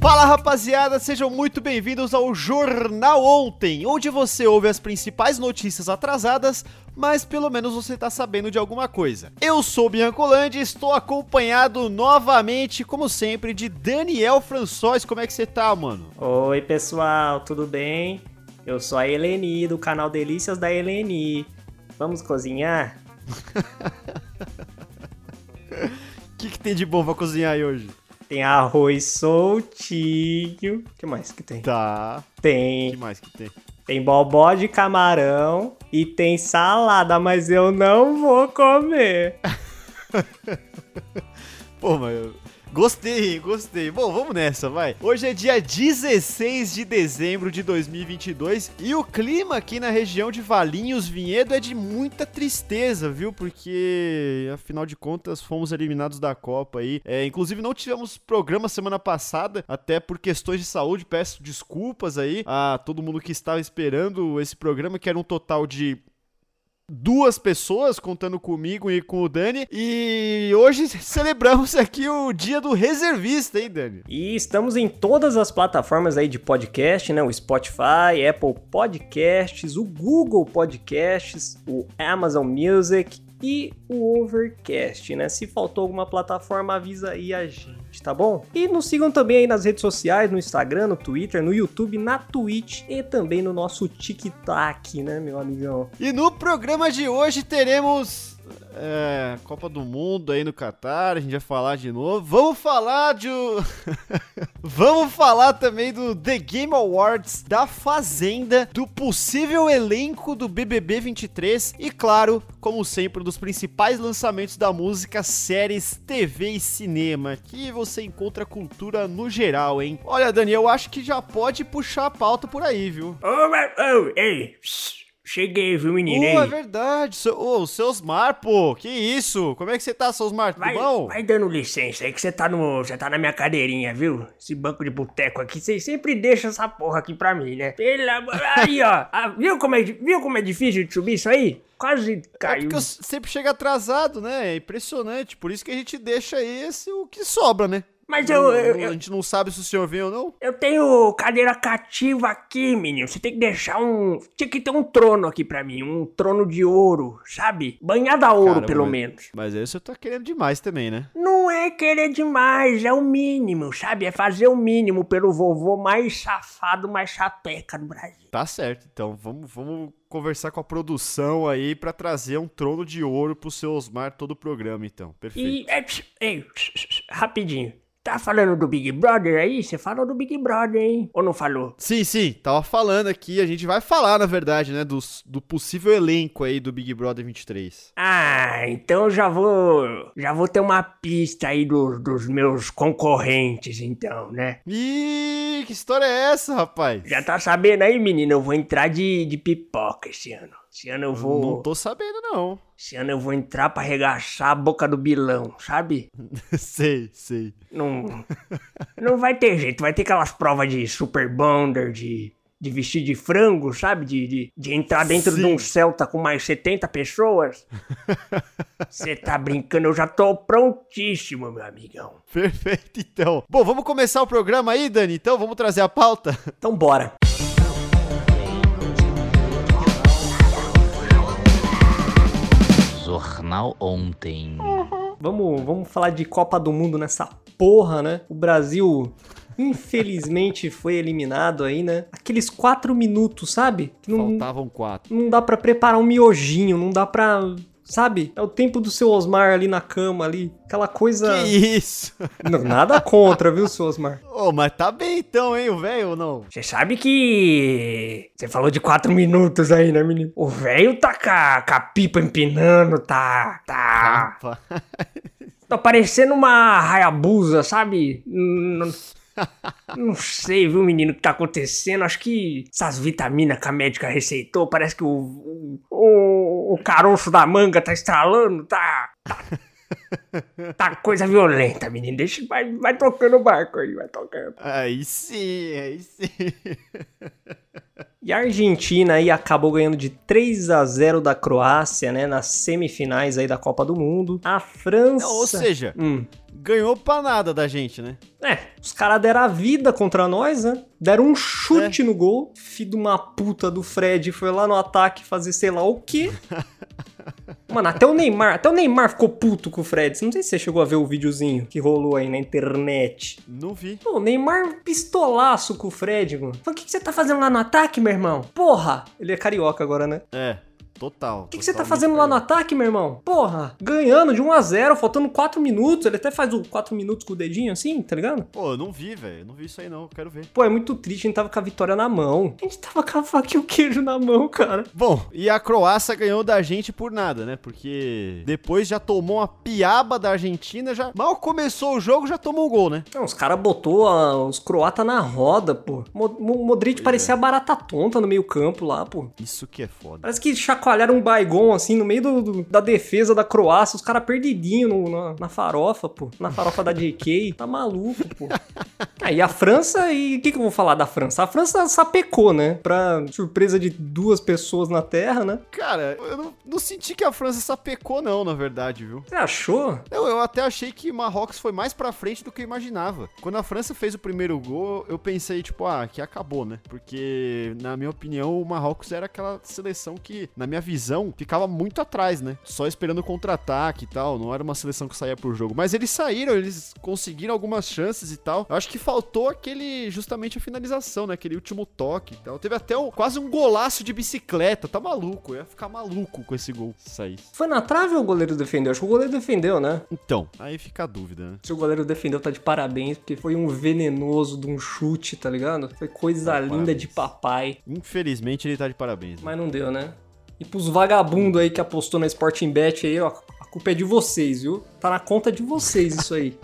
Fala rapaziada, sejam muito bem-vindos ao Jornal Ontem, onde você ouve as principais notícias atrasadas, mas pelo menos você tá sabendo de alguma coisa. Eu sou Biancolandi e estou acompanhado novamente, como sempre, de Daniel François. Como é que você tá, mano? Oi, pessoal, tudo bem? Eu sou a Eleni, do canal Delícias da Eleni. Vamos cozinhar? O que, que tem de bom pra cozinhar aí hoje? Tem arroz soltinho. O que mais que tem? Tá. O que Tem, mais que tem? tem bobó de camarão e tem salada, mas eu não vou comer. Pô, mas eu- Gostei, gostei. Bom, vamos nessa, vai. Hoje é dia 16 de dezembro de 2022 e o clima aqui na região de Valinhos Vinhedo é de muita tristeza, viu? Porque, afinal de contas, fomos eliminados da Copa aí. É, inclusive, não tivemos programa semana passada, até por questões de saúde. Peço desculpas aí a todo mundo que estava esperando esse programa, que era um total de duas pessoas, contando comigo e com o Dani. E hoje celebramos aqui o dia do reservista, hein, Dani? E estamos em todas as plataformas aí de podcast, né? O Spotify, Apple Podcasts, o Google Podcasts, o Amazon Music e o Overcast, né? Se faltou alguma plataforma, avisa aí a gente, tá bom? E nos sigam também aí nas redes sociais, no Instagram, no Twitter, no YouTube, na Twitch e também no nosso TikTok, né, meu amigão? E no programa de hoje teremos. É, Copa do Mundo aí no Catar, a gente vai falar de novo. Vamos falar de. Vamos falar também do The Game Awards, da Fazenda, do possível elenco do BBB 23 e, claro, como sempre, dos principais lançamentos da música, séries, TV e cinema, que você encontra cultura no geral, hein? Olha, Daniel, eu acho que já pode puxar a pauta por aí, viu? Ô, mas, ô, ei, cheguei, viu, menino? Pô, é verdade. Ô, o seu Osmar, pô. Que isso? Como é que você tá, seu Osmar? Tudo Vai, bom? vai dando licença aí que você tá no. Você tá na minha cadeirinha, viu? Esse banco de boteco aqui, vocês sempre deixam essa porra aqui pra mim, né? Pelo amor. Aí, ó. Ah, viu, como é, viu como é difícil de subir isso aí? Quase É caiu. porque eu sempre chego atrasado, né? É impressionante. Por isso que a gente deixa esse o que sobra, né? Mas eu, eu, não- a eu, gente não sabe se o senhor vem ou não. eu tenho cadeira cativa aqui, menino. Você tem que deixar um. Tinha que ter um trono aqui pra mim. Um trono de ouro, sabe? Banhado a ouro, Caramba, pelo menos. Mas aí o senhor tá querendo demais também, né? Não é querer demais, é o mínimo, sabe? É fazer o mínimo pelo vovô mais safado, mais chapeca do Brasil. Tá certo. Então vamos, vamos conversar com a produção aí pra trazer um trono de ouro pro seu Osmar todo o programa, então. Perfeito. E, é, ei, rapidinho. Tá falando do Big Brother aí? Você falou do Big Brother, hein? Ou não falou? Sim, sim, tava falando aqui, a gente vai falar, na verdade, né, dos, do possível elenco aí do Big Brother 23. Ah, então já vou. Já vou ter uma pista aí do- dos meus concorrentes, então, né? Ih, que história é essa, rapaz? Já tá sabendo aí, menino? Eu vou entrar de, de pipoca esse ano. Esse ano eu vou. Não tô sabendo, não. Esse ano eu vou entrar pra arregaçar a boca do bilão, sabe? sei, sei. Não. Não vai ter jeito, vai ter aquelas provas de super bonder, de, de vestir de frango, sabe? De, de, de entrar dentro de um Sim. Celta com mais 70 pessoas. Você tá brincando, eu já tô prontíssimo, meu amigão. Perfeito, então. Bom, vamos começar o programa aí, Dani? Então, vamos trazer a pauta? Então bora. Jornal Ontem. Vamos, vamos falar de Copa do Mundo nessa porra, né? O Brasil, infelizmente, foi eliminado aí, né? Aqueles quatro minutos, sabe? Que não, Faltavam quatro. não dá pra preparar um miojinho, não dá pra. Sabe? É o tempo do seu Osmar ali na cama ali. Aquela coisa. Que isso? Não, nada contra, viu, seu Osmar? Ô, mas tá bem então, hein, o velho ou não? Você sabe que. Você falou de quatro minutos aí, né, menino? O velho tá com a, com a pipa empinando, tá. Tá. Rapaz. Tá parecendo uma Hayabusa, sabe? Não, não sei, viu, menino, o que tá acontecendo. Acho que essas vitaminas que a médica receitou, parece que o, o, o, caroço da manga tá estralando, tá. Tá, tá coisa violenta, menino. Deixa, vai, vai tocando o barco aí, vai tocando. Aí sim, aí sim. E a Argentina aí acabou ganhando de 3 a 0 da Croácia, né, nas semifinais aí da Copa do Mundo. A França... Ou seja, Hum. ganhou pra nada da gente, né? É, os caras deram a vida contra nós, né? Deram um chute É. no gol. Filho de uma puta do Fred foi lá no ataque fazer sei lá o quê. Mano, até o Neymar, até o Neymar ficou puto com o Fred. Não sei se você chegou a ver o videozinho que rolou aí na internet. Não vi. Pô, o Neymar pistolaço com o Fred, mano. O que, que você tá fazendo lá no ataque, meu irmão? Porra! Ele é carioca agora, né? É, total. O que, que você tá fazendo lá no ataque? meu irmão? Porra, ganhando de 1 a 0 faltando 4 minutos. Ele até faz o 4 minutos com o dedinho assim, tá ligado? Pô, eu não vi, velho. Eu Não vi isso aí, não. Quero ver. Pô, é muito triste, a gente tava com a vitória na mão. A gente tava com a faca e o queijo na mão, cara. Bom, e a Croácia ganhou da gente por nada, né? Porque depois já tomou uma piaba da Argentina, já mal começou o jogo, já tomou um gol, né? Não, os caras botou a- os croatas na roda, pô. Mo- Mo- Modric parecia a barata tonta no meio campo lá, pô. Isso que é foda. Parece que chacoalharam um Baigon, assim, no meio do, do- da defesa da Croácia. Os caras perdidinho no- na, na farofa, pô. Na farofa da JK. Tá maluco, pô. Aí a França, e o que, que eu vou falar da França? A França sapecou, né? Pra surpresa de duas pessoas na Terra, né? Cara, eu não, não senti que a França sapecou, não, na verdade, viu? Você achou? Eu, eu até achei que Marrocos foi mais pra frente do que eu imaginava. Quando a França fez o primeiro gol, eu pensei, tipo, ah, que acabou, né? Porque, na minha opinião, o Marrocos era aquela seleção que, na minha visão, ficava muito atrás, né? Só esperando o contra-ataque e tal. Não era uma seleção que saía por jogo. Mas eles saíram, eles conseguiram algumas chances e tal. Eu acho que faltou aquele, justamente a finalização, né? Aquele último toque e tal. Teve até um- quase um golaço de bicicleta. Tá maluco. Eu ia ficar maluco com esse gol se saísse. Foi na trave ou o goleiro defendeu? Acho que o goleiro defendeu, né? Então, aí fica a dúvida, né? Se o goleiro defendeu, tá de parabéns, porque foi um venenoso de um chute, tá ligado? Foi coisa Tá linda parabéns. de papai. Infelizmente ele tá de parabéns. Né? Mas não deu, né? E pros vagabundos aí que apostou na Sporting Bet aí, ó, a culpa é de vocês, viu? Tá na conta de vocês isso aí.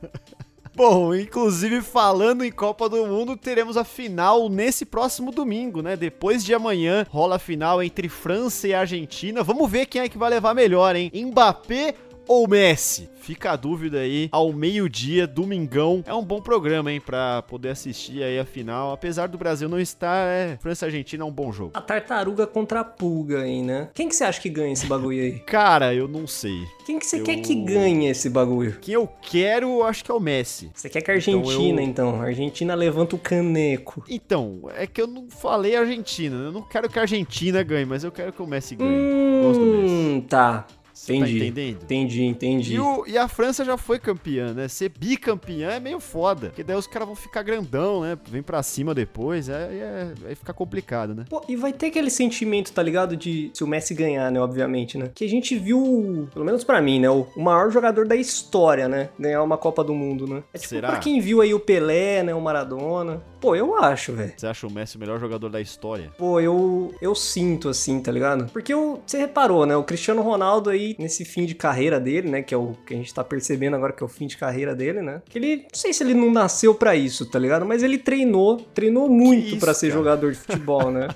Bom, inclusive falando em Copa do Mundo, teremos a final nesse próximo domingo, né? Depois de amanhã rola a final entre França e Argentina. Vamos ver quem é que vai levar melhor, hein? Mbappé ou Messi? Fica a dúvida aí, ao meio-dia, domingão. É um bom programa, hein, pra poder assistir aí a final. Apesar do Brasil não estar, é, França e Argentina é um bom jogo. A tartaruga contra a pulga aí, né? Quem que você acha que ganha esse bagulho aí? Cara, eu não sei. Quem que você Eu- quer que ganhe esse bagulho? Quem eu quero, eu acho que é o Messi. Você quer que a Argentina, eu- então? A Argentina levanta o caneco. Então, é que eu não falei Argentina. Eu não quero que a Argentina ganhe, mas eu quero que o Messi ganhe. Gosto do Messi. Hum, tá. Você Entendi. tá entendendo? Entendi, entendi. E, o- e a França já foi campeã, né? Ser bicampeã é meio foda. Porque daí os caras vão ficar grandão, né? Vem pra cima depois, aí é, aí fica complicado, né? Pô, e vai ter aquele sentimento, tá ligado? De se o Messi ganhar, né? Obviamente, né? Que a gente viu, pelo menos pra mim, né? O, o maior jogador da história, né? Ganhar uma Copa do Mundo, né? É tipo Será? pra quem viu aí o Pelé, né? O Maradona. Pô, eu acho, velho. Você acha o Messi o melhor jogador da história? Pô, eu, eu sinto assim, tá ligado? Porque o, você reparou, né? O Cristiano Ronaldo aí, nesse fim de carreira dele, né? Que é o que a gente tá percebendo agora que é o fim de carreira dele, né? Que ele, não sei se ele não nasceu pra isso, tá ligado? Mas ele treinou, treinou muito pra ser cara? jogador de futebol, né?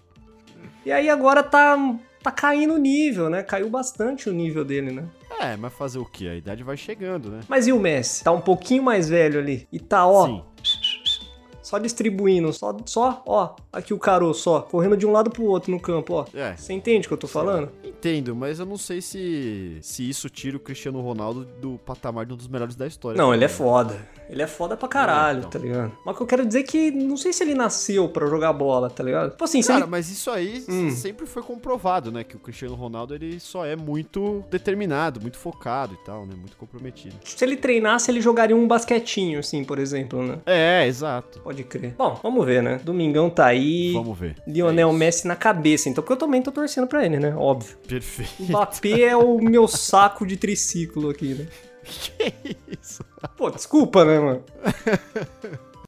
e aí agora tá, tá caindo o nível, né? Caiu bastante o nível dele, né? É, mas fazer o quê? A idade vai chegando, né? Mas e o Messi? Tá um pouquinho mais velho ali. E tá, ó, Sim. Só distribuindo, só, só, ó, aqui o caroço, ó, correndo de um lado pro outro no campo, ó. É. Você entende o que eu tô falando? Entendo, mas eu não sei se, se isso tira o Cristiano Ronaldo do patamar de um dos melhores da história. Não, ele é foda. Ele é foda pra caralho, então. tá ligado? Mas o que eu quero dizer é que não sei se ele nasceu pra jogar bola, tá ligado? Tipo assim, Cara, ele... mas isso aí Hum. sempre foi comprovado, né? Que o Cristiano Ronaldo ele só é muito determinado, muito focado e tal, né? Muito comprometido. se ele treinasse, ele jogaria um basquetinho, assim, por exemplo, né? É, exato. Pode crer. Bom, vamos ver, né? Domingão tá aí. Vamos ver. Lionel É. Messi na cabeça, então, porque eu também tô torcendo pra ele, né? Óbvio. Perfeito. Mbappé é o meu saco de triciclo aqui, né? que isso? Pô, desculpa, né, mano?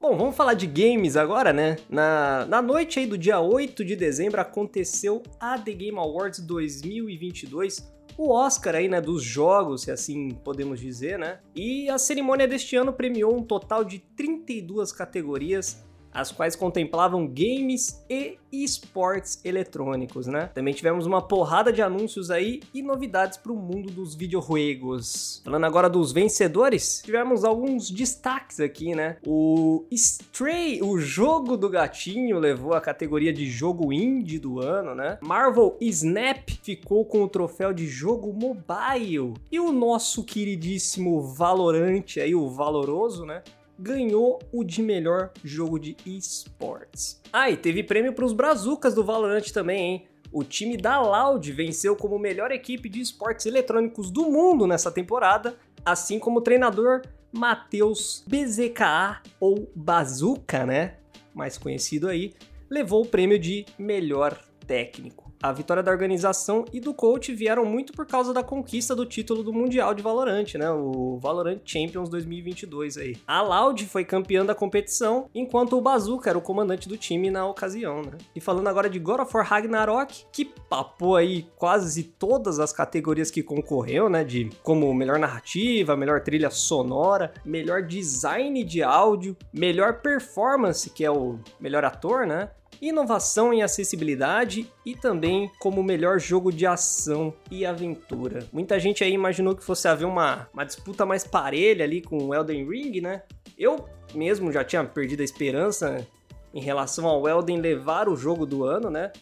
Bom, vamos falar de games agora, né? Na, na noite aí do dia 8 de dezembro aconteceu a The Game Awards 2022, o Oscar aí, né, dos jogos, se assim podemos dizer, né? E a cerimônia deste ano premiou um total de 32 categorias. As quais contemplavam games e esportes eletrônicos, né? Também tivemos uma porrada de anúncios aí e novidades para o mundo dos videojuegos. Falando agora dos vencedores, tivemos alguns destaques aqui, né? O Stray, o jogo do gatinho, levou a categoria de jogo indie do ano, né? Marvel Snap ficou com o troféu de jogo mobile. E o nosso queridíssimo Valorant aí, o Valoroso, né? Ganhou o de melhor jogo de esportes. Ah, e teve prêmio para os Brazucas do Valorant também, hein? O time da Loud venceu como melhor equipe de esportes eletrônicos do mundo nessa temporada, assim como o treinador Matheus BZKA ou Bazuca, né? Mais conhecido aí, levou o prêmio de melhor técnico. A vitória da organização e do coach vieram muito por causa da conquista do título do Mundial de Valorant, né? O Valorant Champions 2022 aí. A Loud foi campeã da competição, enquanto o Bazooka era o comandante do time na ocasião, né? E falando agora de God of War Ragnarok, que papou aí quase todas as categorias que concorreu, né? De como melhor narrativa, melhor trilha sonora, melhor design de áudio, melhor performance, que é o melhor ator, né? Inovação em acessibilidade e também como melhor jogo de ação e aventura. Muita gente aí imaginou que fosse haver uma, uma disputa mais parelha ali com o Elden Ring, né? Eu mesmo já tinha perdido a esperança em relação ao Elden levar o jogo do ano, né?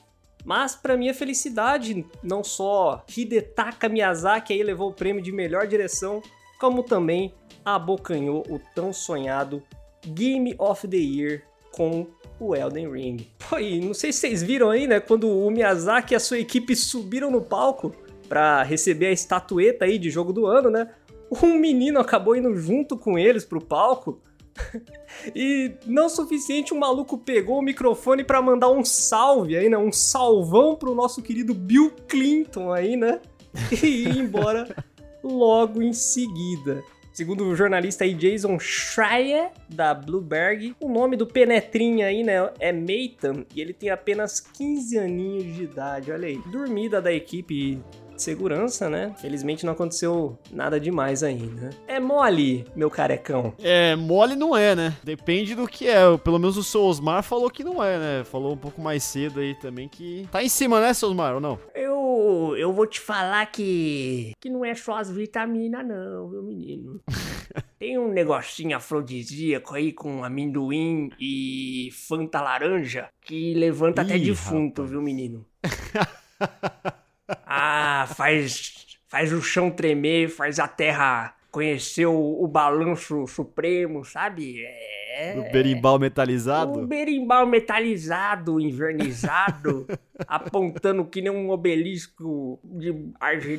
Mas para minha felicidade, não só Hidetaka Miyazaki aí levou o prêmio de melhor direção, como também abocanhou o tão sonhado Game of the Year com o Elden Ring. Pô, e não sei se vocês viram aí, né, quando o Miyazaki e a sua equipe subiram no palco para receber a estatueta aí de jogo do ano, né? Um menino acabou indo junto com eles pro palco. e não suficiente, um maluco pegou o microfone para mandar um salve aí, né? Um salvão pro nosso querido Bill Clinton aí, né? E ir embora logo em seguida. Segundo o jornalista aí Jason Schreier, da Bloomberg, o nome do penetrinha aí, né, é Meitan, e ele tem apenas 15 aninhos de idade, olha aí. Dormida da equipe segurança, né? Felizmente não aconteceu nada demais ainda. É mole, meu carecão. É, mole não é, né? Depende do que é. Pelo menos o seu Osmar falou que não é, né? Falou um pouco mais cedo aí também que. Tá em cima, né, Osmar, ou não? Eu, eu vou te falar que. que não é só as vitaminas, não, meu menino. Tem um negocinho afrodisíaco aí com amendoim e fanta laranja que levanta Ih, até defunto, rapaz. viu, menino? Ah, faz, faz o chão tremer, faz a terra conhecer o, o balanço supremo, sabe? É. O berimbau metalizado? O berimbau metalizado, invernizado, apontando que nem um obelisco de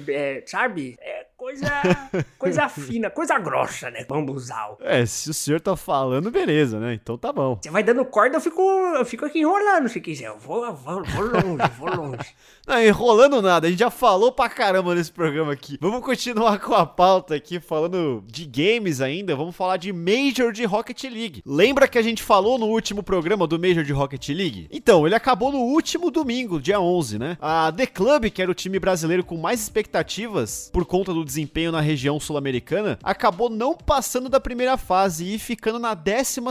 é, sabe? É coisa, coisa fina, coisa grossa, né? Bambuzal. É, se o senhor tá falando, beleza, né? Então tá bom. Você vai dando corda, eu fico, eu fico aqui enrolando se quiser. Eu vou, vou, vou longe, vou longe. Não, enrolando nada, a gente já falou pra caramba nesse programa aqui. Vamos continuar com a pauta aqui, falando de games ainda. Vamos falar de Major de Rocket League. Lembra que a gente falou no último programa do Major de Rocket League? Então, ele acabou no último domingo, dia 11, né? A The Club, que era o time brasileiro com mais expectativas por conta do desempenho na região sul-americana, acabou não passando da primeira fase e ficando na 12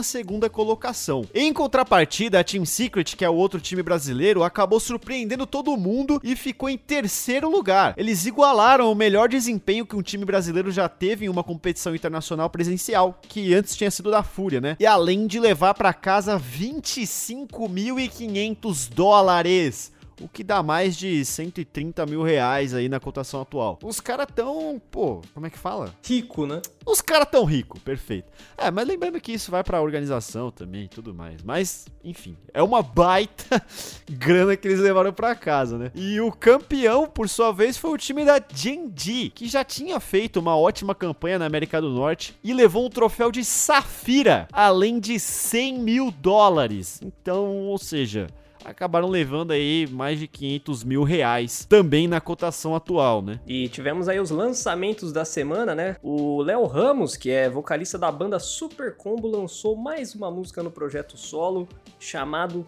colocação. Em contrapartida, a Team Secret, que é o outro time brasileiro, acabou surpreendendo todo mundo e ficou em terceiro lugar. Eles igualaram o melhor desempenho que um time brasileiro já teve em uma competição internacional presencial, que antes tinha sido da Fúria, né? E além de levar para casa 25.500 dólares o que dá mais de 130 mil reais aí na cotação atual. Os caras tão, pô, como é que fala? Rico, né? Os caras tão rico, perfeito. É, mas lembrando que isso vai pra organização também e tudo mais. Mas, enfim, é uma baita grana que eles levaram pra casa, né? E o campeão, por sua vez, foi o time da Genji, que já tinha feito uma ótima campanha na América do Norte e levou um troféu de Safira, além de 100 mil dólares. Então, ou seja, acabaram levando aí mais de 500 mil reais, também na cotação atual, né? E tivemos aí os lançamentos da semana, né? O Léo Ramos, que é vocalista da banda Super Combo, lançou mais uma música no projeto solo chamado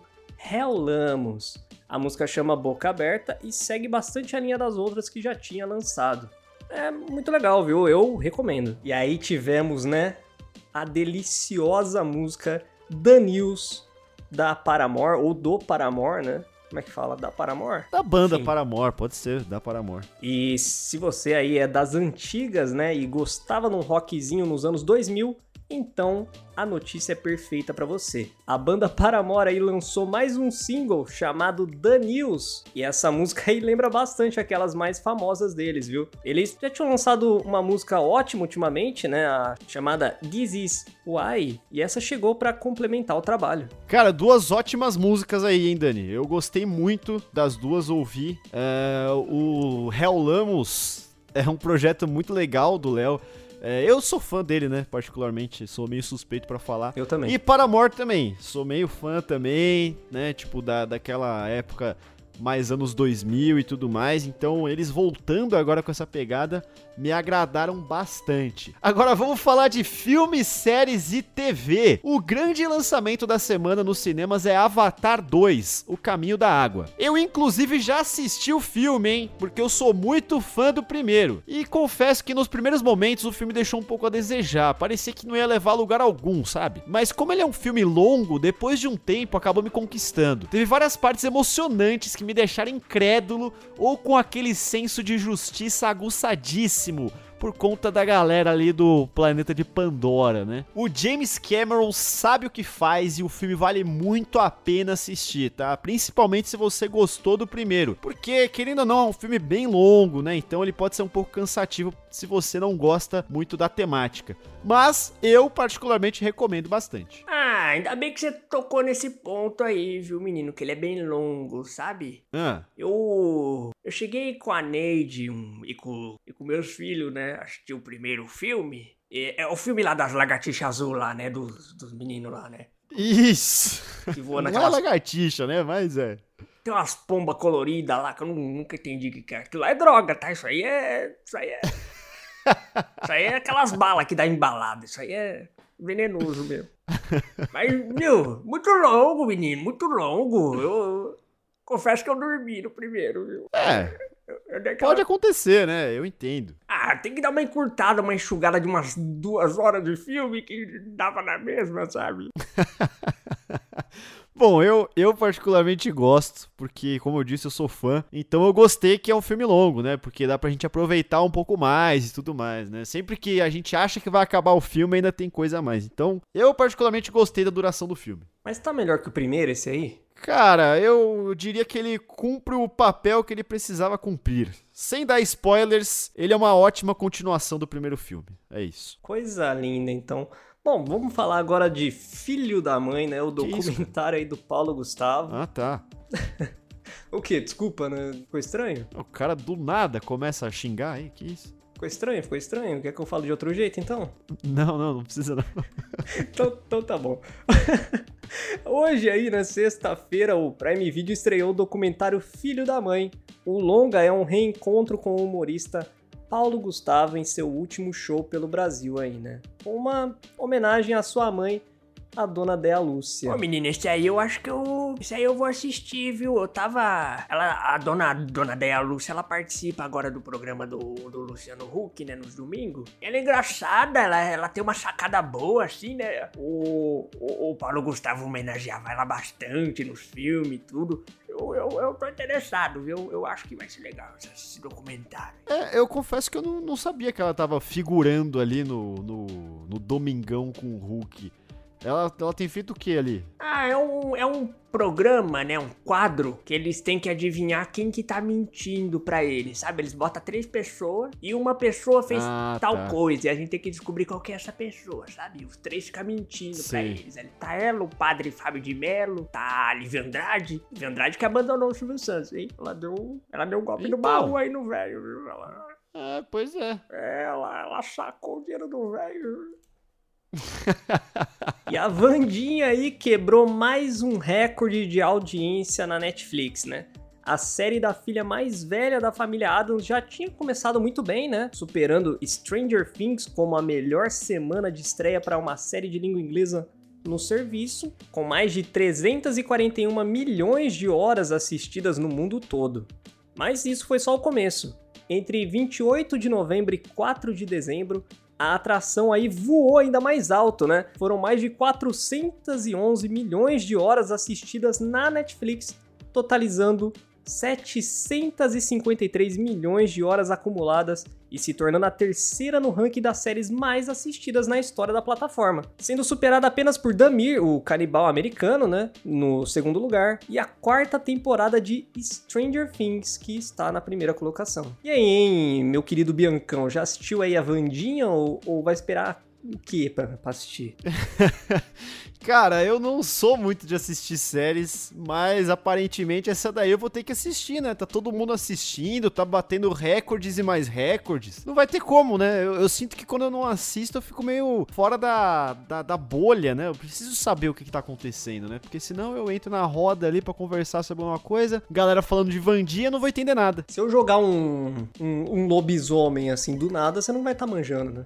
Lamos. A música chama Boca Aberta e segue bastante a linha das outras que já tinha lançado. É muito legal, viu? Eu recomendo. E aí tivemos, né, a deliciosa música Danils da Paramore, ou do Paramore, né? Como é que fala? Da Paramore? Da banda Enfim. Paramore, pode ser, da Paramore. E se você aí é das antigas, né, e gostava de um rockzinho nos anos 2000, então a notícia é perfeita pra você. A banda Paramore aí lançou mais um single chamado The News, e essa música aí lembra bastante aquelas mais famosas deles, viu? Eles já tinham lançado uma música ótima ultimamente, né, a chamada This Is Why, e essa chegou pra complementar o trabalho. Cara, duas ótimas músicas aí, hein, Dani? Eu gostei muito das duas, ouvi. É, o Hell Lamos é um projeto muito legal do Léo. É, eu sou fã dele, né? Particularmente, sou meio suspeito pra falar. Eu também. E Paramore também, sou meio fã também, né? Tipo, da, daquela época mais anos 2000 e tudo mais. Então, eles voltando agora com essa pegada, me agradaram bastante. Agora vamos falar de filmes, séries e TV. O grande lançamento da semana nos cinemas é Avatar 2, O Caminho da Água. Eu, inclusive, já assisti o filme, hein? Porque eu sou muito fã do primeiro. E confesso que nos primeiros momentos o filme deixou um pouco a desejar. Parecia que não ia levar a lugar algum, sabe? Mas como ele é um filme longo, depois de um tempo acabou me conquistando. Teve várias partes emocionantes que me deixaram incrédulo ou com aquele senso de justiça aguçadíssimo máximo por conta da galera ali do planeta de Pandora, né? O James Cameron sabe o que faz e o filme vale muito a pena assistir, tá? Principalmente se você gostou do primeiro, porque querendo ou não é um filme bem longo, né? Então ele pode ser um pouco cansativo se você não gosta muito da temática. Mas eu particularmente recomendo bastante. Ah, ainda bem que você tocou nesse ponto aí, viu, menino? Que ele é bem longo, sabe? Ah, Eu. Eu cheguei com a Neide um, e, com, e com meus filhos, né? Assistir o primeiro filme. É, é o filme lá das lagartixas azul lá, né? Dos, dos meninos lá, né? isso. Que voam Não é naquelas. lagartixa, né? Mas é. Tem umas pombas coloridas lá que eu nu- nunca entendi o que é. Aquilo lá é droga, tá? Isso aí é. Isso aí é. Isso aí é aquelas balas que dá embalada. Isso aí é venenoso mesmo. Mas, meu, muito longo, menino, muito longo. Eu confesso que eu dormi no primeiro, viu? É, aquela- pode acontecer, né? Eu entendo. Ah, tem que dar uma encurtada, uma enxugada de umas duas horas de filme que dava na mesma, sabe? Bom, eu, eu particularmente gosto, porque, como eu disse, eu sou fã. Então eu gostei que é um filme longo, né? Porque dá pra gente aproveitar um pouco mais e tudo mais, né? Sempre que a gente acha que vai acabar o filme, ainda tem coisa a mais. Então, eu particularmente gostei da duração do filme. Mas tá melhor que o primeiro esse aí? Cara, eu diria que ele cumpre o papel que ele precisava cumprir. Sem dar spoilers, ele é uma ótima continuação do primeiro filme. É isso. Coisa linda, então. Bom, vamos falar agora de Filho da Mãe, né? O documentário aí do Paulo Gustavo. Ah, tá. O quê? Desculpa, né? Ficou estranho? O cara do nada começa a xingar aí, que isso? Ficou estranho, ficou estranho. Quer que eu fale de outro jeito, então? Não, não, não precisa não. então, então tá bom. Hoje aí, na sexta-feira, o Prime Video estreou o documentário Filho da Mãe. O longa é um reencontro com o humorista Paulo Gustavo em seu último show pelo Brasil aí, né? Uma homenagem à sua mãe, a dona Dea Lúcia. Ô, menino, esse aí eu acho que eu. Esse aí eu vou assistir, viu? Eu tava. Ela, a dona, dona Deia Lúcia, ela participa agora do programa do, do Luciano Huck, né? Nos domingos. Ela é engraçada, ela, ela tem uma sacada boa, assim, né? O, o, o Paulo Gustavo homenageava ela bastante nos filmes e tudo. Eu, eu, eu tô interessado, viu? Eu acho que vai ser legal esse, esse documentário. É, eu confesso que eu não, não sabia que ela tava figurando ali no, no, no Domingão com o Hulk. Ela, ela tem feito o que ali? Ah, é um, é um programa, né? Um quadro que eles têm que adivinhar quem que tá mentindo pra eles, sabe? Eles botam três pessoas e uma pessoa fez Ah, tal tá. coisa e a gente tem que descobrir qual que é essa pessoa, sabe? Os três ficam mentindo pra Sei. eles. Aí Tá ela, o padre Fábio de Mello, tá a Lívia Andrade. Lívia Andrade que abandonou o Silvio Santos, hein? Ela deu, ela deu um golpe no Então. baú aí no velho, viu? Ela, É, pois é. ela, ela sacou o dinheiro do velho. E a Vandinha aí quebrou mais um recorde de audiência na Netflix, né? A série da filha mais velha da família Adams já tinha começado muito bem, né? Superando Stranger Things como a melhor semana de estreia para uma série de língua inglesa no serviço, com mais de 341 milhões de horas assistidas no mundo todo. Mas isso foi só o começo. Entre 28 de novembro e 4 de dezembro, a atração aí voou ainda mais alto, né? Foram mais de 411 milhões de horas assistidas na Netflix, totalizando 753 milhões de horas acumuladas e se tornando a terceira no ranking das séries mais assistidas na história da plataforma, sendo superada apenas por Damir, o canibal americano, né, no segundo lugar, e a quarta temporada de Stranger Things, que está na primeira colocação. E aí, hein, meu querido Biancão, já assistiu aí a Vandinha ou, ou vai esperar o que pra, pra assistir? Cara, eu não sou muito de assistir séries, mas aparentemente essa daí eu vou ter que assistir, né? Tá todo mundo assistindo, tá batendo recordes e mais recordes. Não vai ter como, né? Eu, eu sinto que quando eu não assisto eu fico meio fora da, da, da bolha, né? Eu preciso saber o que, que tá acontecendo, né? Porque senão eu entro na roda ali para conversar sobre uma coisa, galera falando de Vandinha, não vou entender nada. Se eu jogar um, um, um lobisomem assim do nada, você não vai estar tá manjando, né?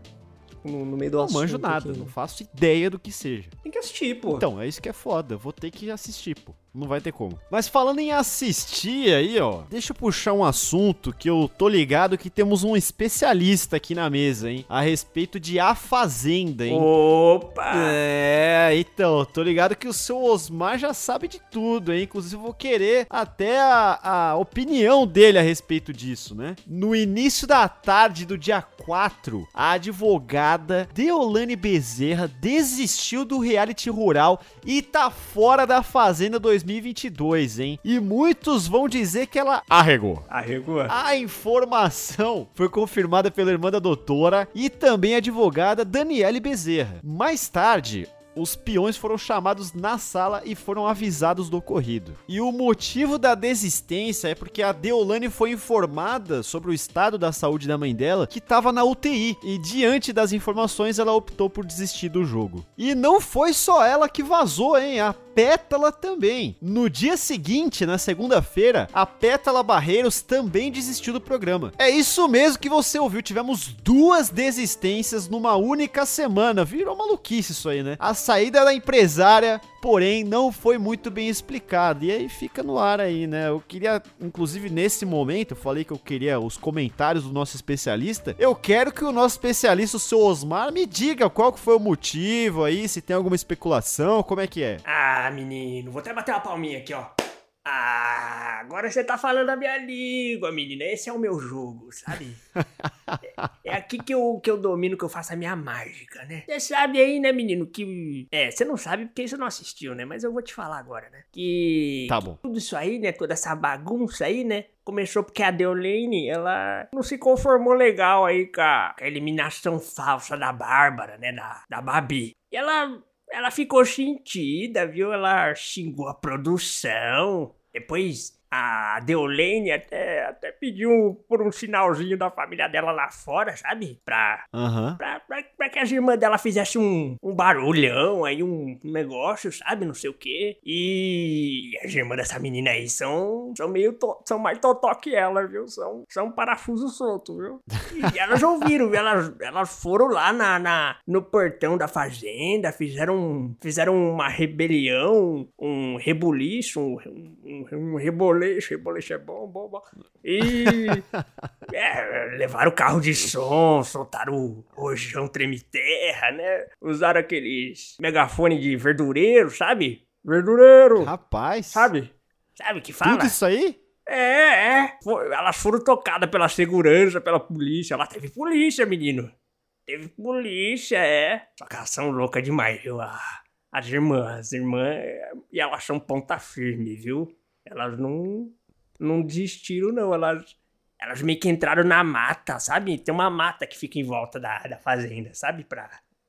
No, no meio do não assunto. Não manjo nada, aqui, não faço ideia do que seja. Tem que assistir, pô. Então, é isso que é foda. Eu vou ter que assistir, pô. Não vai ter como. Mas falando em assistir aí, ó, deixa eu puxar um assunto que eu tô ligado que temos um especialista aqui na mesa, hein? A respeito de A Fazenda, hein? Opa! É, então, tô ligado que o seu Osmar já sabe de tudo, hein? Inclusive, eu vou querer até a, a opinião dele a respeito disso, né? No início da tarde do dia 4, a advogada Deolane Bezerra desistiu do reality rural e tá fora da Fazenda 2020 2022, hein? E muitos vão dizer que ela arregou. Arregou. A informação foi confirmada pela irmã da doutora e também advogada Daniele Bezerra. Mais tarde, os peões foram chamados na sala e foram avisados do ocorrido. E o motivo da desistência é porque a Deolane foi informada sobre o estado da saúde da mãe dela, que estava na UTI, e diante das informações ela optou por desistir do jogo. E não foi só ela que vazou, hein? A Pétala também. No dia seguinte, na segunda-feira, a Pétala Barreiros também desistiu do programa. É isso mesmo que você ouviu, tivemos duas desistências numa única semana. Virou maluquice isso aí, né? A saída da empresária, porém, não foi muito bem explicada. E aí fica no ar aí, né? Eu queria, inclusive nesse momento, eu falei que eu queria os comentários do nosso especialista. Eu quero que o nosso especialista, o seu Osmar, me diga qual que foi o motivo aí, se tem alguma especulação, como é que é. Ah, menino, vou até bater uma palminha aqui, ó. Ah, agora você tá falando a minha língua, menina. Esse é o meu jogo, sabe? é, é, aqui que eu, que eu domino, que eu faço a minha mágica, né? Você sabe aí, né, menino, que. É, você não sabe porque você não assistiu, né? Mas eu vou te falar agora, né? Que. Tá bom. Que tudo isso aí, né? Toda essa bagunça aí, né? Começou porque a Deolane, ela não se conformou legal aí com a, com a eliminação falsa da Bárbara, né? Da, da Babi. E ela ela ficou sentida, viu? Ela xingou a produção. Depois a Deolane até, até pediu por um sinalzinho da família dela lá fora, sabe? Pra, uhum. pra, pra, pra, que as irmãs dela fizessem um, um barulhão aí, um negócio, sabe? Não sei o quê. E as irmãs dessa menina aí são, são meio. To, são mais totó que ela, viu? São, são parafuso solto, viu? E elas ouviram, elas, elas foram lá na, na, no portão da fazenda, fizeram, fizeram uma rebelião, um rebuliço, um, um, um reboliço reboleixo, reboleixo é bom, bom, bom. E é, levaram o carro de som, soltaram o rojão treme-terra, né? Usaram aqueles megafone de verdureiro, sabe? Verdureiro! Rapaz! Sabe? Sabe que fala? Tudo isso aí? É, é. Elas foram tocadas pela segurança, pela polícia. Lá teve polícia, menino. Teve polícia, é. Só que elas são loucas demais, viu? As irmãs, as irmãs. E elas são ponta firme, viu? Elas não, não desistiram, não. Elas, elas meio que entraram na mata, sabe? Tem uma mata que fica em volta da, da fazenda, sabe? Pra,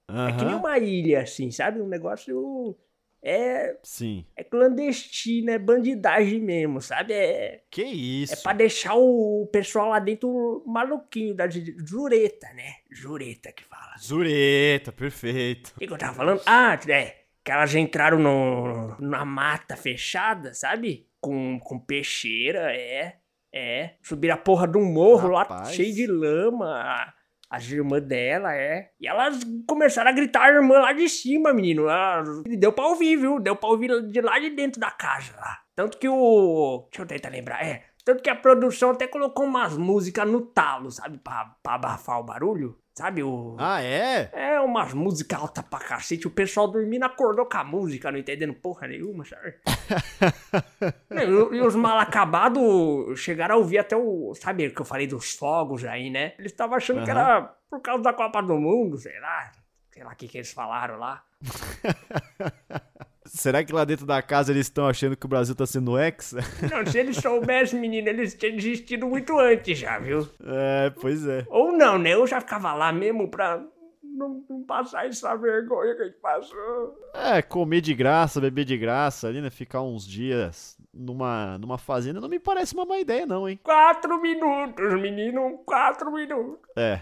uhum. É que nem uma ilha, assim, sabe? Um negócio. É. Sim. É clandestino, é bandidagem mesmo, sabe? É. Que isso? É pra deixar o pessoal lá dentro maluquinho da jureta, né? Jureta que fala. Jureta, perfeito. O que, eu tava falando? Ah, é. Que elas entraram no, na mata fechada, sabe? Com, com peixeira, é. É. Subir a porra de um morro Rapaz. lá cheio de lama. As irmãs dela, é. E elas começaram a gritar a irmã lá de cima, menino. Ela, deu pra ouvir, viu? Deu pra ouvir de lá de dentro da casa lá. Tanto que o. Deixa eu tentar lembrar. É. Tanto que a produção até colocou umas músicas no talo, sabe? Pra, pra abafar o barulho. Sabe o. Ah, é? É, umas músicas altas pra cacete. O pessoal dormindo acordou com a música, não entendendo porra nenhuma, sabe? e, e os mal acabados chegaram a ouvir até o. Sabe o que eu falei dos fogos aí, né? Eles estavam achando que era por causa da Copa do Mundo, sei lá. Sei lá o que, que eles falaram lá. Será que lá dentro da casa eles estão achando que o Brasil tá sendo ex? Não, se eles soubessem, menino, eles tinham desistido muito antes já, viu? É, pois é. Ou não, né? Eu já ficava lá mesmo pra não, não passar essa vergonha que a gente passou. É, comer de graça, beber de graça ali, né? Ficar uns dias numa, numa fazenda não me parece uma má ideia, não, hein? Quatro minutos, menino, quatro minutos. É,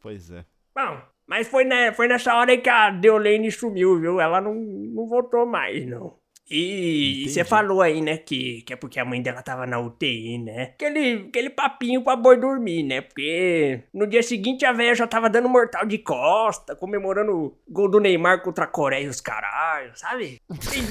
pois é. Bom, mas foi, né, foi nessa hora aí que a Deolane sumiu, viu? Ela não, não voltou mais, não. E você falou aí, né, que, que é porque a mãe dela tava na UTI, né? Aquele, aquele papinho pra boi dormir, né? Porque no dia seguinte a velha já tava dando mortal de costa, comemorando o gol do Neymar contra a Coreia e os caralho, sabe?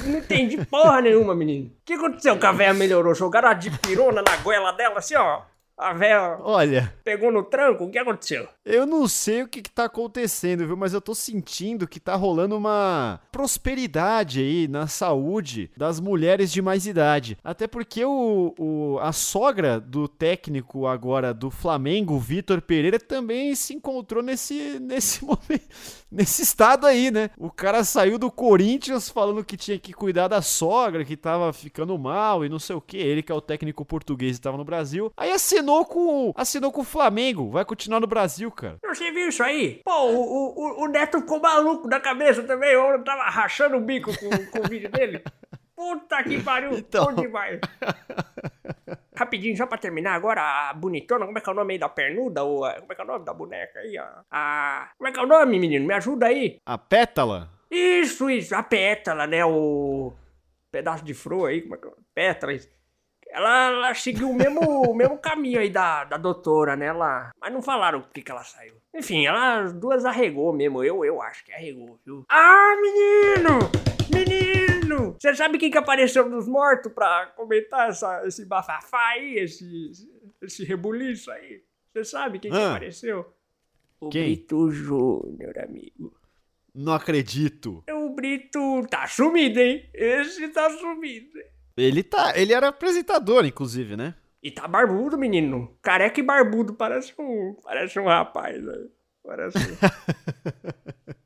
Não entendi porra nenhuma, menino. O que aconteceu que a velha melhorou? Jogaram a dipirona na goela dela, assim, ó. A velha Olha, pegou no tranco, o que aconteceu? eu não sei o que, que tá acontecendo, viu? Mas eu tô sentindo que tá rolando uma prosperidade aí na saúde das mulheres de mais idade. Até porque o, o- a sogra do técnico agora do Flamengo, Vitor Pereira, também se encontrou nesse, nesse momento, nesse estado aí, né? O cara saiu do Corinthians falando que tinha que cuidar da sogra, que tava ficando mal e não sei o que. Ele que é o técnico português e tava no Brasil. Aí assinou com assinou com o Flamengo. Vai continuar no Brasil, cara. Você viu isso aí? Pô, o, o, o Neto ficou maluco da cabeça também. Eu tava rachando o bico com, com o vídeo dele. Puta que pariu, Então. bom demais. Rapidinho, só pra terminar agora, a bonitona, como é que é o nome aí da pernuda? Ou, como é que é o nome da boneca aí? A, a- como é que é o nome, menino? Me ajuda aí. A pétala? Isso, isso, a pétala, né? O pedaço de flor aí, como é que é? Pétala, isso. Ela, ela seguiu o mesmo, o mesmo caminho aí da, da doutora, né? Ela, mas não falaram por que que ela saiu. Enfim, ela as duas arregou mesmo. Eu, eu acho que arregou, viu? Ah, menino! Menino! Você sabe quem que apareceu dos mortos pra comentar essa, esse bafafá aí, esse, esse rebuliço aí? Você sabe quem que Ah. apareceu? O Quem? Brito Júnior, amigo. Não acredito. O Brito tá sumido, hein? Esse tá sumido. Ele tá, ele era apresentador, inclusive, né? E tá barbudo, menino. Careca e barbudo, parece um. Parece um rapaz, né? Parece um.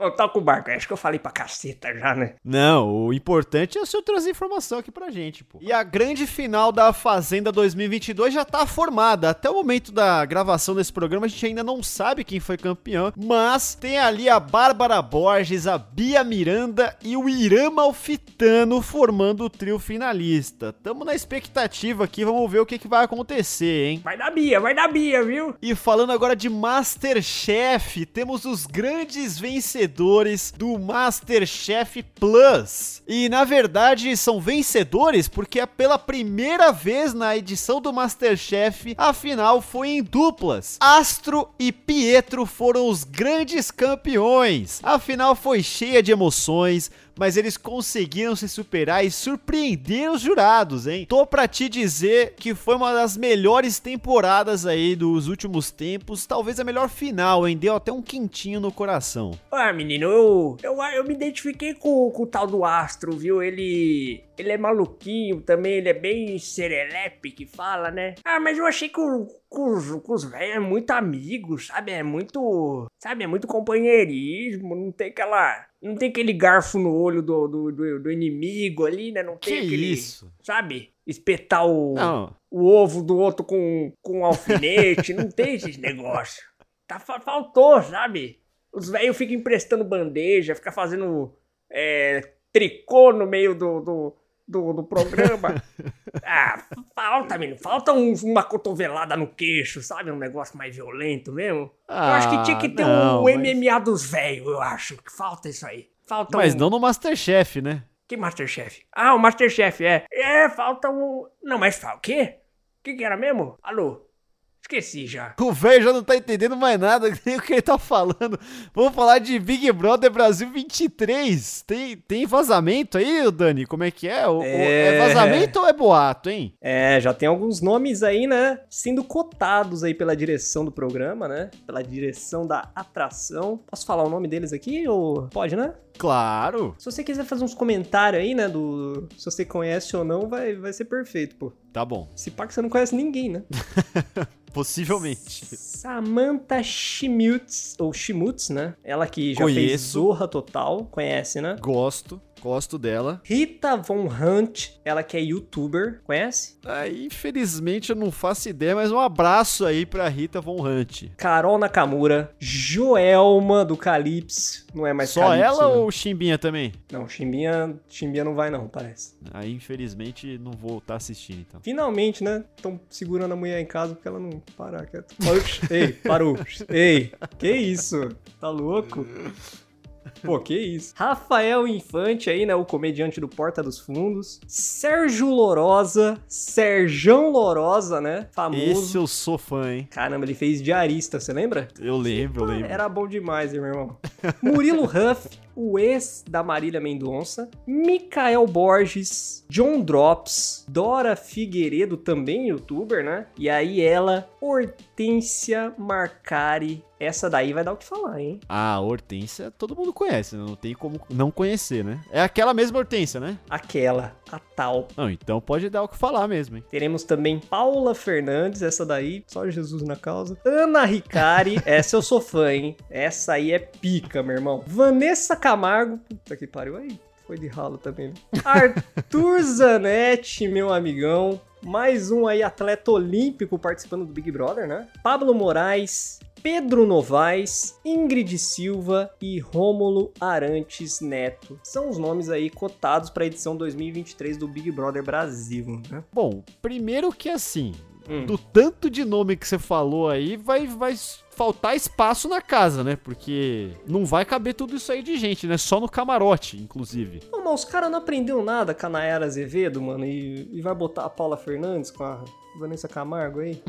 Ô, toca o barco, acho que eu falei pra caceta já, né? Não, o importante é o senhor trazer informação aqui pra gente, pô. E a grande final da Fazenda 2022 já tá formada. Até o momento da gravação desse programa, a gente ainda não sabe quem foi campeão, mas tem ali a Bárbara Borges, a Bia Miranda e o Irã Malfitano formando o trio finalista. Tamo na expectativa aqui, vamos ver o que, que vai acontecer, hein? Vai dar Bia, vai dar Bia, viu? E falando agora de Masterchef, temos os grandes vencedores do Masterchef Plus. E na verdade são vencedores porque é pela primeira vez na edição do Masterchef a final foi em duplas. Astro e Pietro foram os grandes campeões. A final foi cheia de emoções, mas eles conseguiram se superar e surpreender os jurados, hein? Tô pra te dizer que foi uma das melhores temporadas aí dos últimos tempos, talvez a melhor final, hein? Deu até um quentinho no coração. Ah, menino, eu, eu, eu me identifiquei com, com o tal do Astro, viu? Ele. Ele é maluquinho também, ele é bem serelepe que fala, né? Ah, mas eu achei que o, com os, velhos é muito amigo, sabe? É muito. Sabe? É muito companheirismo, não tem aquela. Não tem aquele garfo no olho do, do, do, do inimigo ali, né? Não Que tem aquele. isso? Sabe? Espetar o, Não, o ovo do outro com, com um alfinete, não tem esses negócios. Tá, fa- faltou, sabe? Os velhos ficam emprestando bandeja, ficam fazendo é, tricô no meio do, do, do, do programa. ah, falta, menino. Falta um- uma cotovelada no queixo, sabe? Um negócio mais violento mesmo. eu acho que tinha que ter não, um mas- MMA dos velhos, eu acho. Que falta isso aí. Falta mas um... não no Masterchef, né? Que Masterchef? Ah, o Masterchef, é. É, falta um. Não, mas fala o quê? O que, que era mesmo? Alô? Esqueci já. O velho já não tá entendendo mais nada, nem o que ele tá falando. Vamos falar de Big Brother Brasil 23. Tem, tem vazamento aí, Dani? Como é que é? O- o- é... É. vazamento ou é boato, hein? É, já tem alguns nomes aí, né? Sendo cotados aí pela direção do programa, né? Pela direção da atração. Posso falar o nome deles aqui? Ou pode, né? Claro. Se você quiser fazer uns comentários aí, né? Do se você conhece ou não, vai, vai ser perfeito, pô. Tá bom. Se pá que você não conhece ninguém, né? Possivelmente. Samantha Schmutz, ou Schmutz, né? Ela que já fez Conheço. Zorra Total, conhece, né? Gosto. Gosto dela. Rita Von Hunt, ela que é youtuber, conhece? Ah, infelizmente eu não faço ideia, mas um abraço aí pra Rita Von Hunt. Carol Nakamura, Joelma do Calypso, não é mais Só Calypso, ela né? ou o Chimbinha também? Não, Chimbinha, Chimbinha não vai não, parece. Aí infelizmente não vou estar assistindo então. Finalmente, né? Estão segurando a mulher em casa porque ela não para quieto. Ei, parou. Ei, que isso? Tá louco? Pô, que isso. Rafael Infante aí, né? O comediante do Porta dos Fundos. Sérgio Lorosa. Serjão Lorosa, né? Famoso. Esse eu sou fã, hein? Caramba, ele fez diarista, você lembra? Eu lembro, eu Ah, lembro. Era bom demais, hein, meu irmão. Murilo Huff, o ex da Marília Mendonça. Mikael Borges, John Drops, Dora Figueiredo, também youtuber, né? E aí ela, Hortência Marcari. Essa daí vai dar o que falar, hein? A Hortência todo mundo conhece, né? Não tem como não conhecer, né? É aquela mesma Hortência, né? Aquela, a tal. Não, então pode dar o que falar mesmo, hein? Teremos também Paula Fernandes, essa daí, só Jesus na causa. Ana Ricari, essa eu sou fã, hein? Essa aí é pica, meu irmão. Vanessa Camargo, puta que pariu aí. Foi de ralo também. né? Arthur Zanetti, meu amigão. Mais um aí atleta olímpico participando do Big Brother, né? Pablo Moraes, Pedro Novaes, Ingrid Silva e Rômulo Arantes Neto. São os nomes aí cotados para a edição 2023 do Big Brother Brasil, né? Bom, primeiro que assim, Hum. do tanto de nome que você falou aí, vai, vai faltar espaço na casa, né? Porque não vai caber tudo isso aí de gente, né? Só no camarote, inclusive. Não, mas os caras não aprendeu nada com a Nayara Azevedo, mano, e, e vai botar a Paula Fernandes com a Vanessa Camargo aí?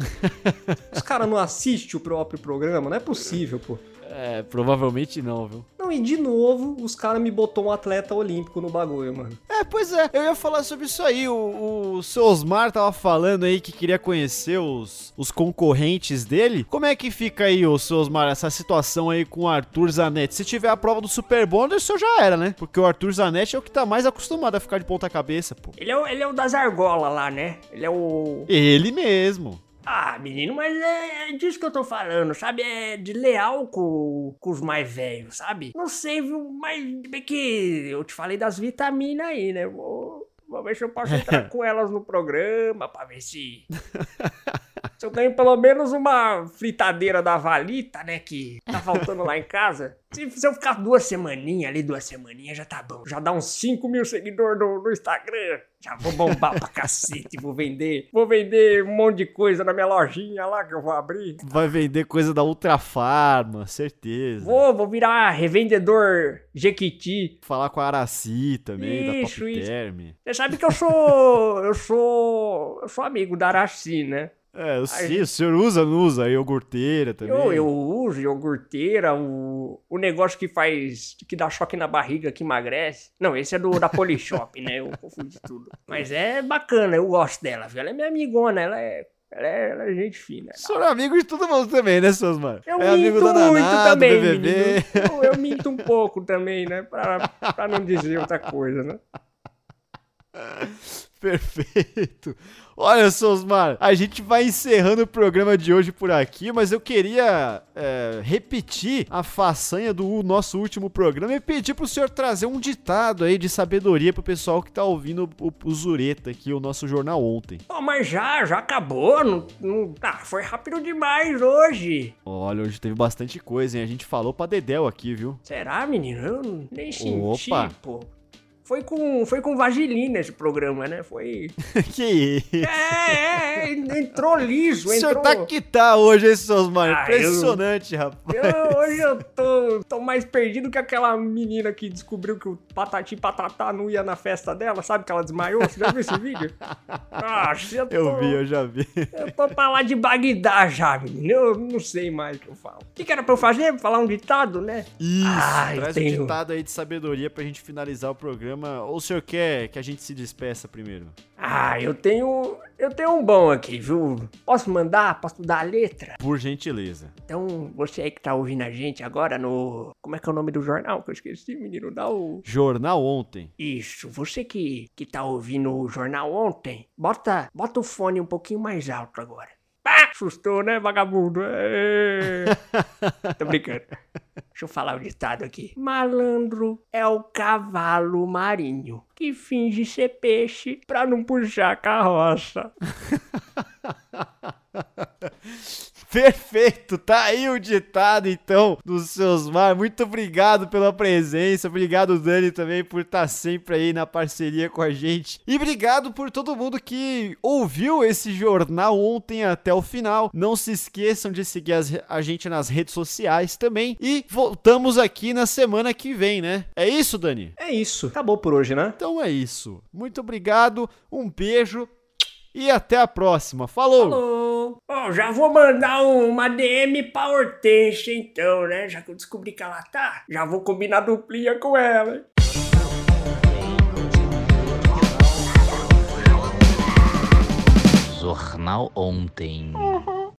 os caras não assistem o próprio programa? Não é possível, pô. É, provavelmente não, viu? Não, e de novo, os caras me botou um atleta olímpico no bagulho, mano. É, pois é, eu ia falar sobre isso aí. O, o seu Osmar tava falando aí que queria conhecer os, os concorrentes dele. Como é que fica aí, ô seu Osmar, essa situação aí com o Arthur Zanetti? Se tiver a prova do Super Bonder, o senhor já era, né? Porque o Arthur Zanetti é o que tá mais acostumado a ficar de ponta cabeça, pô. Ele é, o- ele é o das argolas lá, né? Ele é o. Ele mesmo. Ah, menino, mas é, é disso que eu tô falando, sabe? É de leal com, com os mais velhos, sabe? Não sei, viu? Mas bem que eu te falei das vitaminas aí, né? Vou, vou ver se eu posso entrar com elas no programa pra ver se. Se eu ganho pelo menos uma fritadeira da Valita, né? Que tá faltando lá em casa. Se, se eu ficar duas semaninhas ali, duas semaninhas, já tá bom. Já dá uns 5 mil seguidores no, no Instagram. Já vou bombar pra cacete, vou vender. Vou vender um monte de coisa na minha lojinha lá que eu vou abrir. Vai vender coisa da Ultra Farma, certeza. Vou, vou virar revendedor Jequiti. falar com a Araci também, da Isso, Top isso. Term. Você sabe que eu sou. Eu sou. Eu sou amigo da Araci, né? É, eu sei, o senhor usa, não usa? Iogurteira também. Eu, eu uso iogurteira, o, o negócio que faz. que dá choque na barriga, que emagrece. Não, esse é do da Polishop, né? Eu confundi tudo. Mas é bacana, eu gosto dela, viu? Ela é minha amigona, ela é. Ela é, ela é gente fina. O senhor é amigo de todo mundo também, né, seus mano? Eu é minto muito Naná, também, menino. Eu, eu minto um pouco também, né? Pra, pra não dizer outra coisa, né? Perfeito. Olha, Sosmar, a gente vai encerrando o programa de hoje por aqui, mas eu queria é, repetir a façanha do nosso último programa e pedir pro senhor trazer um ditado aí de sabedoria pro pessoal que tá ouvindo o, o Zureta aqui, o nosso jornal ontem. Pô, mas já, já acabou. Não, não, ah, foi rápido demais hoje. Olha, hoje teve bastante coisa, hein? A gente falou pra Dedel aqui, viu? Será, menino? Eu nem senti, Opa. pô. Foi com, foi com vaselina esse programa, né? Foi. que isso? É, é, entrou liso, O senhor entrou. tá que tá hoje, hein, seus mano? Ah, Impressionante, rapaz. Eu- hoje eu tô, tô mais perdido que aquela menina que descobriu que o Patati Patatá não ia na festa dela, sabe que ela desmaiou? Você já viu esse vídeo? Ah, eu, tô, Eu vi, eu já vi. eu tô pra lá de Bagdá já, menino. Eu não sei mais o que eu falo. O que, que era pra eu fazer? Falar um ditado, né? Isso, eu traz tenho- um ditado aí de sabedoria pra gente finalizar o programa. Ou o senhor quer que a gente se despeça primeiro? Ah, eu tenho. Eu tenho um bom aqui, viu? Posso mandar? Posso dar a letra? Por gentileza. Então, você aí que tá ouvindo a gente agora no. Como é que é o nome do jornal que eu esqueci, menino? Dá o. Jornal ontem. Isso, você que, que tá ouvindo o jornal ontem, bota, bota o fone um pouquinho mais alto agora. Assustou, né, vagabundo? É. Tô brincando. Deixa eu falar o ditado aqui. Malandro é o cavalo marinho que finge ser peixe pra não puxar a carroça. Perfeito, tá aí o ditado então dos seus mar. Muito obrigado pela presença, obrigado Dani também por estar sempre aí na parceria com a gente. E obrigado por todo mundo que ouviu esse jornal ontem até o final. Não se esqueçam de seguir as a gente nas redes sociais também e voltamos aqui na semana que vem, né? É isso, Dani? É isso. Acabou por hoje, né? Então é isso. Muito obrigado, um beijo e até a próxima. Falou! Falou! Ó, já vou mandar uma DM pra Hortência então, né? Já que eu descobri que ela tá, já vou combinar duplinha com ela. Jornal ontem.